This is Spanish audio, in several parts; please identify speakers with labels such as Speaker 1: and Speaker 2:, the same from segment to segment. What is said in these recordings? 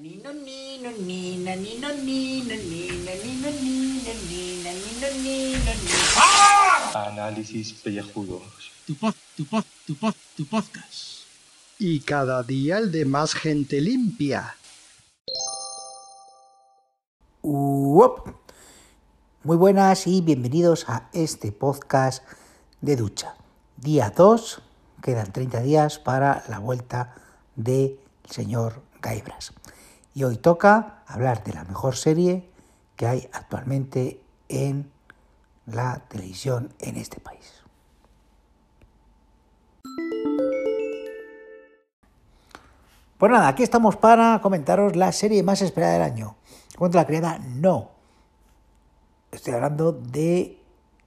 Speaker 1: Nino, nino, nina, nino, nino, nina, nino, nino, nina, nino, nino, nino.
Speaker 2: Análisis pellejudos.
Speaker 3: Tu pod, tu pod, tu pod, tu podcast.
Speaker 4: Y cada día el de más gente limpia.
Speaker 5: Uop. Muy buenas y bienvenidos a este podcast de ducha. Día 2, quedan 30 días para la vuelta del señor Gaibras. Y hoy toca hablar de la mejor serie que hay actualmente en la televisión en este país. Pues nada, aquí estamos para comentaros la serie más esperada del año. ¿Cuánto la creada? No. Estoy hablando de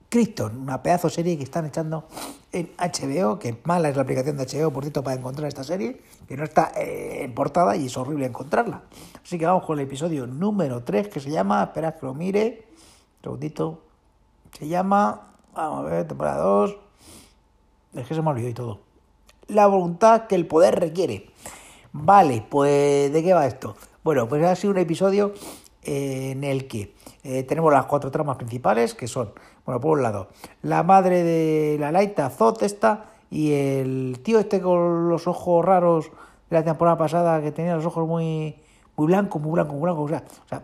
Speaker 5: Krypton, una pedazo serie que están echando en HBO, que mala es la aplicación de HBO, por cierto, para encontrar esta serie, que no está eh, en portada y es horrible encontrarla. Así que vamos con el episodio número 3, que se llama, espera que lo mire, un segundito, se llama, vamos a ver, temporada 2, es que se me olvidó y todo. La voluntad que el poder requiere. Vale, pues ¿de qué va esto? Bueno, pues ha sido un episodio eh, en el que eh, tenemos las cuatro tramas principales, que son, bueno, por un lado, la madre de la Laita, Zot esta, y el tío este con los ojos raros de la temporada pasada, que tenía los ojos muy, muy blancos, muy blancos, muy blancos, o sea, o sea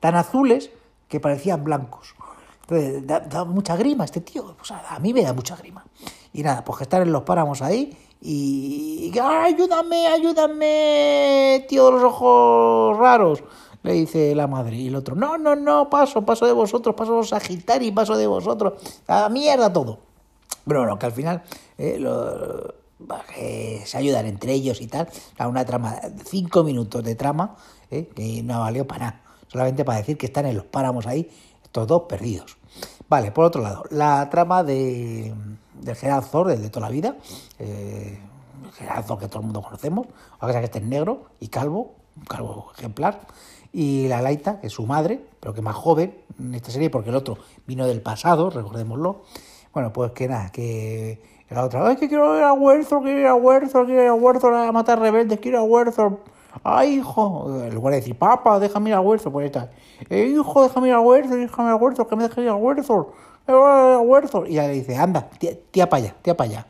Speaker 5: tan azules que parecían blancos. Entonces, da, mucha grima este tío, o sea, a mí me da mucha grima. Y nada, pues que estar en los páramos ahí y... y ¡ay, ayúdame, ayúdame, tío de los ojos raros! Le dice la madre. Y el otro, no, no, no, paso, paso de vosotros, paso los Sagitari, paso de vosotros. A la mierda todo. Pero bueno, que al final eh, se ayudan entre ellos y tal. Una trama, cinco minutos de trama, eh, que no valió para nada. Solamente para decir que están en los páramos ahí, estos dos perdidos. Vale, por otro lado, la trama de, del Gerard Thor, el de toda la vida. Eh, Gerard Thor que todo el mundo conocemos. Aunque sea que este es negro y calvo, un calvo ejemplar y la Laita, que es su madre, pero que más joven en esta serie, porque el otro vino del pasado, recordémoslo. Bueno, pues que nada, que la otra, ay, que quiero ir a Werthor, quiero ir a Werthor, quiero ir a Werthor a matar rebeldes, quiero a Werthor. Ay, hijo, en lugar de decir, papá, déjame ir a Werthor, pues está, eh, hijo, déjame ir a Werthor, déjame ir a Werthor, que me dejes ir a Werthor, a Werthor. Y ella le dice, anda, tía, tía para allá, tía para allá.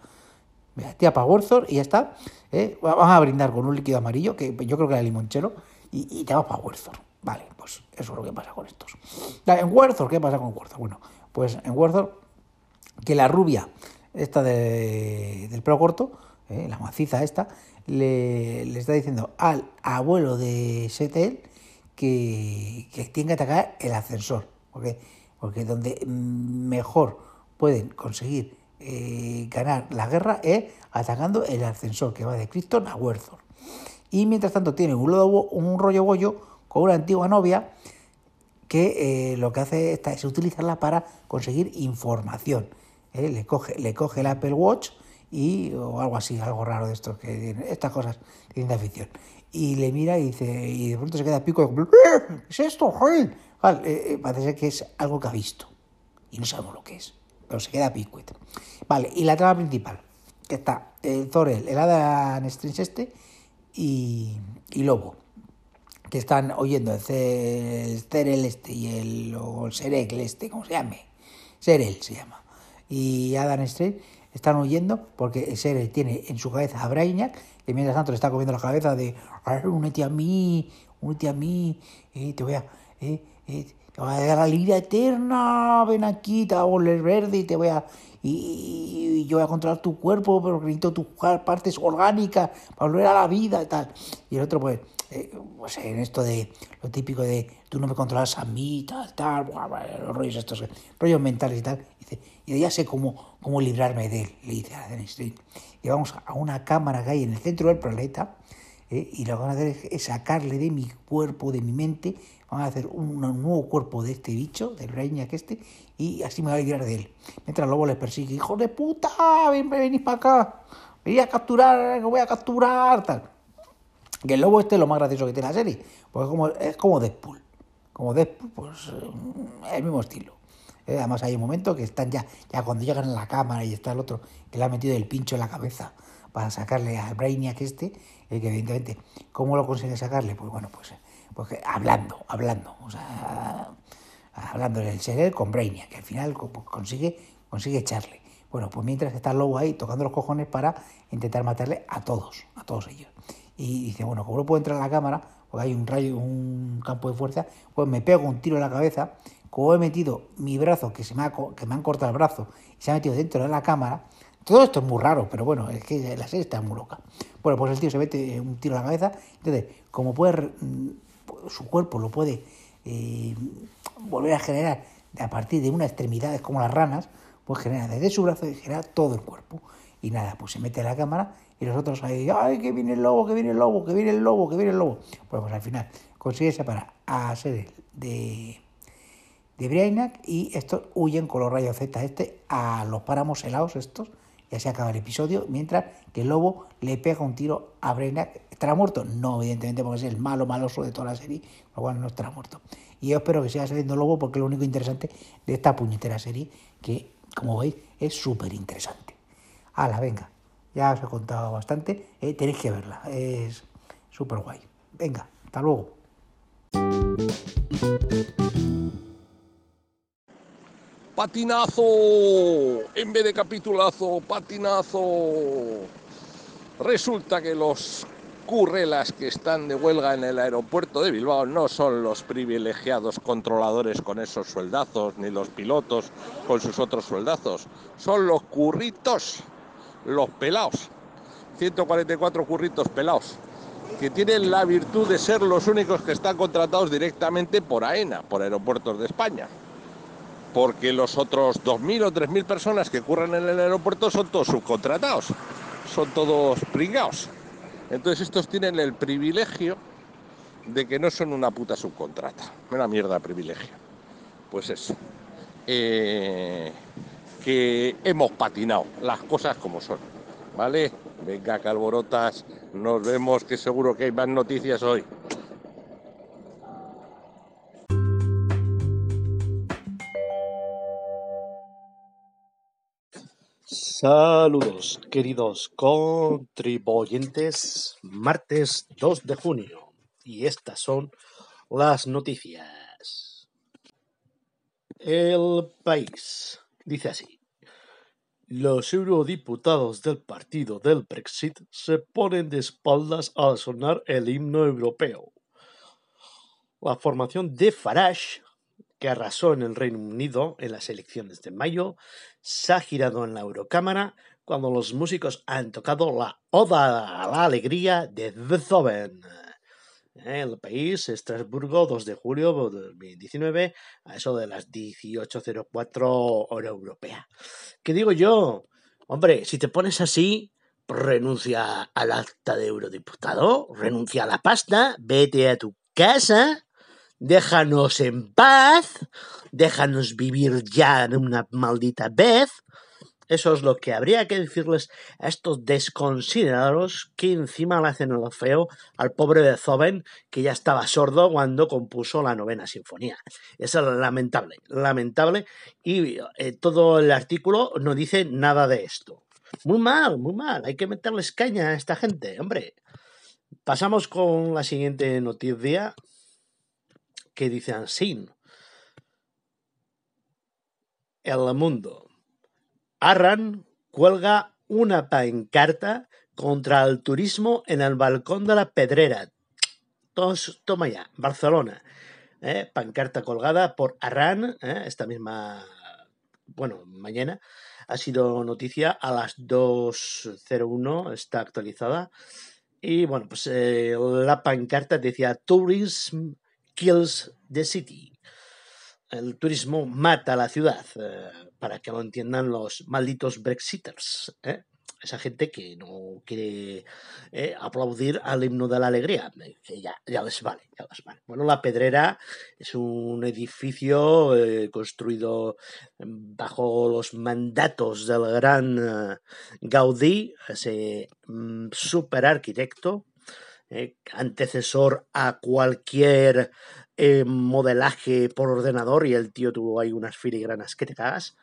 Speaker 5: Mira, tía para Werthor y ya está. ¿eh? Vamos a brindar con un líquido amarillo, que yo creo que era limonchero y, te vas para Werthor. Vale, pues eso es lo que pasa con estos. En Werthor, ¿qué pasa con Werthor? Bueno, pues en Werthor, que la rubia, esta de, del pelo corto, eh, la maciza esta, le, le, está diciendo al abuelo de Setel que, que tiene que atacar el ascensor. porque Porque donde mejor pueden conseguir eh, ganar la guerra es atacando el ascensor que va de Krypton a Werthor. Y mientras tanto tiene un, un rollo bollo con una antigua novia que eh, lo que hace esta es utilizarla para conseguir información. ¿eh? Le, coge, le coge el Apple Watch y, o algo así, algo raro de estos, que estas cosas de ciencia ficción. Y le mira y dice, y de pronto se queda pico, ¿qué es esto? Vale, eh, parece que es algo que ha visto. Y no sabemos lo que es, pero se queda pico. Vale, y la trama principal, que está el Zorel, el Adam Strange este y, y Lobo que están oyendo el Cerel este y el, o el Serek este, como se llame, Serel se llama, y Adam Strange están oyendo porque Serel tiene en su cabeza a Brainiac, que mientras tanto le está comiendo la cabeza de, únete a mí, únete a mí, eh, te voy a... Eh, eh, te a dar la vida eterna, ven aquí, te voy a volver verde y te voy a... Y, yo voy a controlar tu cuerpo, pero necesito tus partes orgánicas para volver a la vida y tal. Y el otro pues eh, pues en esto de lo típico de tú no me controlas a mí, tal, tal, los rollos estos, rollos mentales y tal. Y, ya sé cómo, cómo librarme de él, le dice a Dennis. Y vamos a una cámara que hay en el centro del planeta eh, y lo que van a hacer es sacarle de mi cuerpo, de mi mente, van a hacer un, nuevo cuerpo de este bicho, del Brainiac este, y así me voy a librar de él. Mientras el lobo les persigue, hijo de puta, ven, venís para acá, venid a capturar, que voy a capturar, tal. Que el lobo este es lo más gracioso que tiene la serie, porque es como, es como Deadpool. Como Deadpool, pues el mismo estilo. Eh, además hay un momento que están ya, ya cuando llegan a la cámara y está el otro que le ha metido el pincho en la cabeza para sacarle al Brainiac este, Y que evidentemente, ¿cómo lo consigue sacarle? Pues bueno, pues, pues hablando, hablando, o sea, hablando del ser con Brainiac, que al final pues consigue, consigue echarle. Bueno, pues mientras está el lobo ahí tocando los cojones para intentar matarle a todos, a todos ellos. Y dice, bueno, como no puedo entrar a la cámara, porque hay un rayo, un campo de fuerza, pues me pego un tiro en la cabeza, como he metido mi brazo, que, se me ha, que me han cortado el brazo, y se ha metido dentro de la cámara, todo esto es muy raro, pero bueno, es que la serie está muy loca. Bueno, pues el tío se mete un tiro en la cabeza, entonces, como puede, mm, su cuerpo lo puede eh, volver a generar a partir de una extremidad, es como las ranas, pues genera desde su brazo y genera todo el cuerpo. Y nada, pues se mete en la cámara y los otros ahí, ¡ay, que viene el lobo, que viene el lobo, que viene el lobo, que viene el lobo! Bueno, pues al final consigue separar a Serel de, de Brainiac y estos huyen con los rayos Z este a los páramos helados estos y así acaba el episodio mientras que el lobo le pega un tiro a Brainiac ¿estará muerto? no evidentemente porque es el malo maloso de toda la serie lo cual no estará muerto. Y yo espero que siga saliendo lobo porque lo único interesante de esta puñetera serie que como veis es súper interesante hala venga ya os he contado bastante eh, tenéis que verla es súper guay venga hasta luego
Speaker 2: patinazo, en vez de capitulazo, patinazo. Resulta que los currelas que están de huelga en el aeropuerto de Bilbao no son los privilegiados controladores con esos sueldazos, ni los pilotos con sus otros sueldazos, son los curritos, los pelaos. 144 curritos pelaos, que tienen la virtud de ser los únicos que están contratados directamente por AENA, por Aeropuertos de España porque los otros 2.000 o 3.000 personas que curran en el aeropuerto son todos subcontratados, son todos pringados. Entonces estos tienen el privilegio de que no son una puta subcontrata, una mierda privilegio. Pues eso, eh, que hemos patinado las cosas como son, ¿vale? Venga, calborotas, nos vemos que seguro que hay más noticias hoy.
Speaker 6: Saludos, queridos contribuyentes. Martes 2 de junio. Y estas son las noticias. El país dice así. Los eurodiputados del partido del Brexit se ponen de espaldas al sonar el himno europeo. La formación de Farage que arrasó en el Reino Unido en las elecciones de mayo, se ha girado en la Eurocámara cuando los músicos han tocado la Oda a la Alegría de Beethoven. El país, Estrasburgo, 2 de julio de 2019, a eso de las 18.04 hora europea. ¿Qué digo yo? Hombre, si te pones así, renuncia al acta de eurodiputado, renuncia a la pasta, vete a tu casa déjanos en paz, déjanos vivir ya una maldita vez. Eso es lo que habría que decirles a estos desconsiderados que encima le hacen el feo al pobre Beethoven que ya estaba sordo cuando compuso la novena sinfonía. Es lamentable, lamentable y eh, todo el artículo no dice nada de esto. Muy mal, muy mal, hay que meterles caña a esta gente, hombre. Pasamos con la siguiente noticia que dice así. El mundo. Arran cuelga una pancarta contra el turismo en el balcón de la Pedrera. Tos, toma ya, Barcelona. ¿eh? Pancarta colgada por Arran, ¿eh? esta misma, bueno, mañana. Ha sido noticia a las 2.01, está actualizada. Y bueno, pues eh, la pancarta decía Tourism kills the city. El turismo mata la ciudad, eh, para que lo entiendan los malditos Brexiters. ¿eh? Esa gente que no quiere eh, aplaudir al himno de la alegría, ya, ya, les vale, ya les vale. Bueno, la Pedrera es un edificio construido bajo los mandatos del gran Gaudí, ese mm, super arquitecto, eh, antecesor a cualquier eh, modelaje por ordenador y el tío tuvo ahí unas filigranas que te cagas.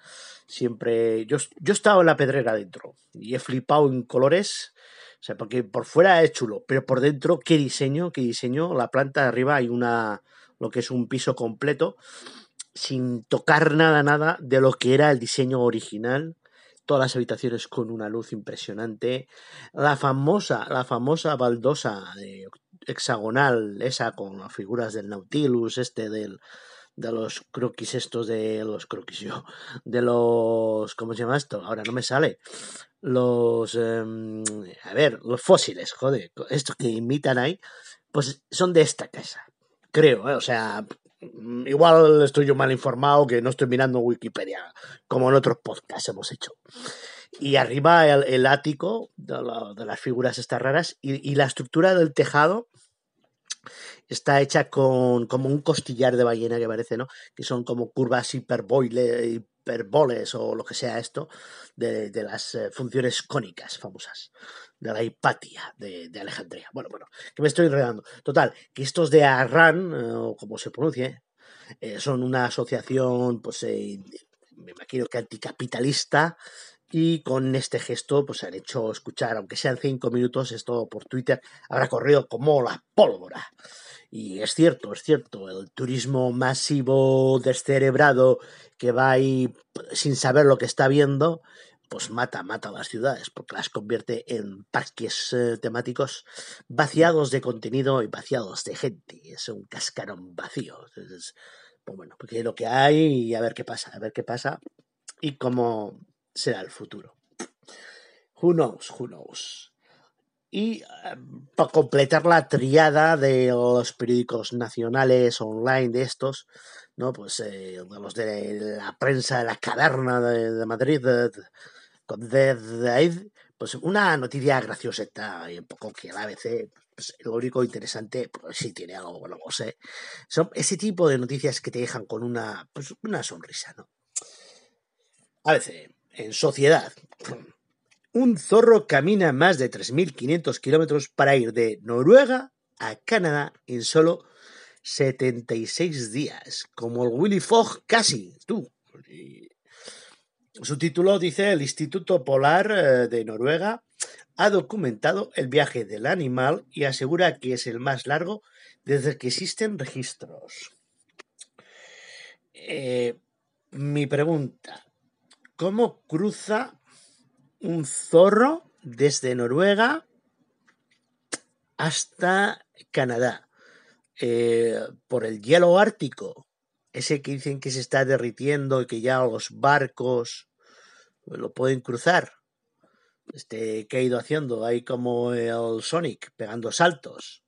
Speaker 6: Siempre, yo, yo he estado en la pedrera dentro y he flipado en colores O sea, porque por fuera es chulo, pero por dentro, qué diseño, qué diseño. La planta de arriba hay una, lo que es un piso completo, sin tocar nada, nada de lo que era el diseño original. Todas las habitaciones con una luz impresionante. La famosa, la famosa baldosa de hexagonal, esa con las figuras del Nautilus, este del, de los croquis estos de los croquis yo, de los, ¿cómo se llama esto? Ahora no me sale. Los, em, a ver, los fósiles, joder, estos que imitan ahí, pues son de esta casa, creo, ¿eh? o sea, igual estoy yo mal informado que no estoy mirando Wikipedia, como en otros podcasts hemos hecho. Y arriba el, ático de, la- de las figuras estas raras y la estructura del tejado está hecha con como un costillar de ballena que parece, ¿no? Que son como curvas hiperboile, hiperboles o lo que sea esto, de, de las eh, funciones cónicas famosas, de la hipatia de, Alejandría. Bueno, bueno, que me estoy enredando. Total, que estos de Arran, eh, o como se pronuncie, eh, son una asociación, pues me imagino que anticapitalista, y con este gesto pues han hecho escuchar, aunque sean cinco minutos, esto por Twitter habrá corrido como la pólvora. Y es cierto, es cierto, el turismo masivo, descerebrado, que va ahí sin saber lo que está viendo, pues mata, mata a las ciudades, porque las convierte en parques eh, temáticos vaciados de contenido y vaciados de gente. Es un cascarón vacío. Pues bueno, porque lo que hay y a ver qué pasa, a ver qué pasa y cómo será el futuro. Who knows, who knows. Y para completar la triada de los periódicos nacionales online de estos, ¿no? Pues eh, los de la prensa de la caverna de, Madrid, con de, de ahí, pues una noticia gracioseta y un poco que el ABC, pues lo único interesante, pues sí tiene algo, bueno, no sé. Son ese tipo de noticias que te dejan con una, pues, una sonrisa, ¿no? ABC, en sociedad. Un zorro camina más de 3.500 kilómetros para ir de Noruega a Canadá en solo 76 días. Como el Willy Fogg, casi, tú. Su título dice: El Instituto Polar eh, de Noruega ha documentado el viaje del animal y asegura que es el más largo desde que existen registros. Eh, mi pregunta: ¿Cómo cruza un zorro desde Noruega hasta Canadá? Eh, por el hielo ártico, ese que dicen que se está derritiendo y que ya los barcos lo pueden cruzar. Este que ha ido haciendo ahí como el Sonic, pegando saltos.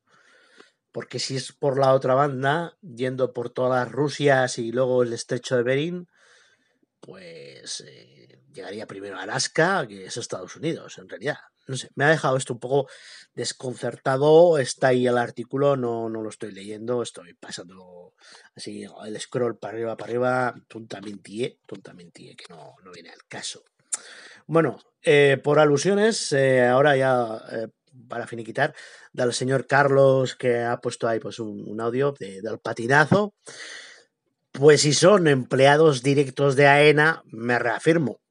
Speaker 6: Porque si es por la otra banda, yendo por todas las Rusias y luego el estrecho de Bering, pues eh, llegaría primero a Alaska, que es Estados Unidos, en realidad. No sé, me ha dejado esto un poco desconcertado. Está ahí el artículo, no, no lo estoy leyendo, estoy pasando así el scroll para arriba, para arriba, tontamente, tontamente, que no, no viene al caso. Bueno, eh, por alusiones, eh, ahora ya eh, para finiquitar, del señor Carlos que ha puesto ahí pues un, audio de- del patinazo. Pues si son empleados directos de AENA, me reafirmo,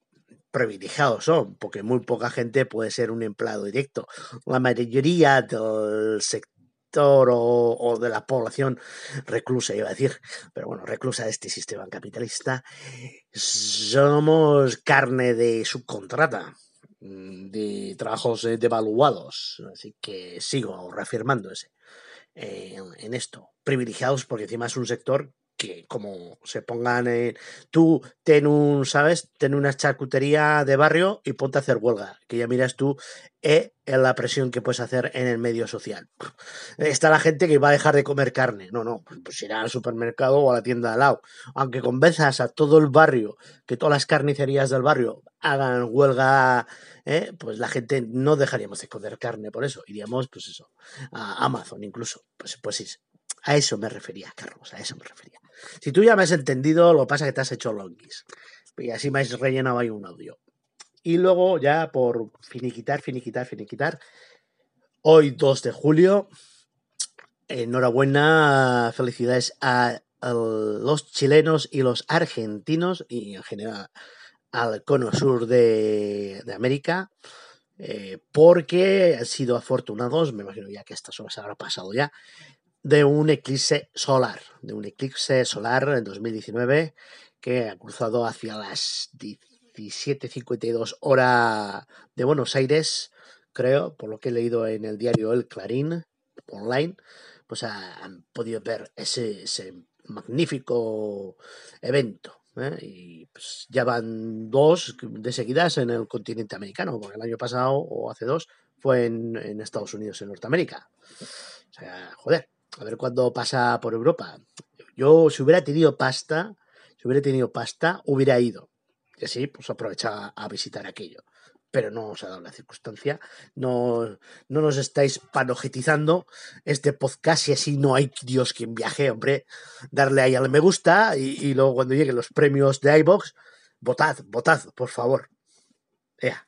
Speaker 6: privilegiados son, porque muy poca gente puede ser un empleado directo. La mayoría del sector o, de la población reclusa, iba a decir, pero bueno, reclusa de este sistema capitalista, somos carne de subcontrata, de trabajos eh, devaluados. Así que sigo reafirmando ese, eh, en esto. Privilegiados porque encima es un sector que como se pongan en... Tú ten un, ¿sabes? Ten una charcutería de barrio y ponte a hacer huelga. Que ya miras tú eh, en la presión que puedes hacer en el medio social. Está la gente que va a dejar de comer carne. No, no, pues irá al supermercado o a la tienda de al lado. Aunque convenzas a todo el barrio que todas las carnicerías del barrio hagan huelga, ¿eh? pues la gente no dejaríamos de comer carne por eso. Iríamos, pues eso, a Amazon incluso. Pues, pues sí, a eso me refería, Carlos, a eso me refería. Si tú ya me has entendido, lo que pasa es que te has hecho longuis. Y así me has rellenado ahí un audio. Y luego, ya por finiquitar, finiquitar, finiquitar, hoy 2 de julio, enhorabuena, felicidades a, a los chilenos y los argentinos y en general al cono sur de, de América eh, porque han sido afortunados, me imagino ya que estas horas habrá pasado ya, de un eclipse solar, de un eclipse solar en 2019 que ha cruzado hacia las 17.52 hora de Buenos Aires, creo, por lo que he leído en el diario El Clarín online, pues han podido ver ese, ese magnífico evento. ¿eh? Y pues ya van dos de seguidas en el continente americano, porque el año pasado o hace dos fue en, en Estados Unidos, en Norteamérica. O sea, joder, a ver cuándo pasa por Europa. Yo, si hubiera tenido pasta, si hubiera tenido pasta, hubiera ido. Y así, pues aprovecha a visitar aquello. Pero no os ha dado la circunstancia. No, no nos estáis panojetizando este podcast y así no hay Dios quien viaje, hombre. Darle ahí al me gusta y, y luego cuando lleguen los premios de iBox, votad, votad, por favor. Ea.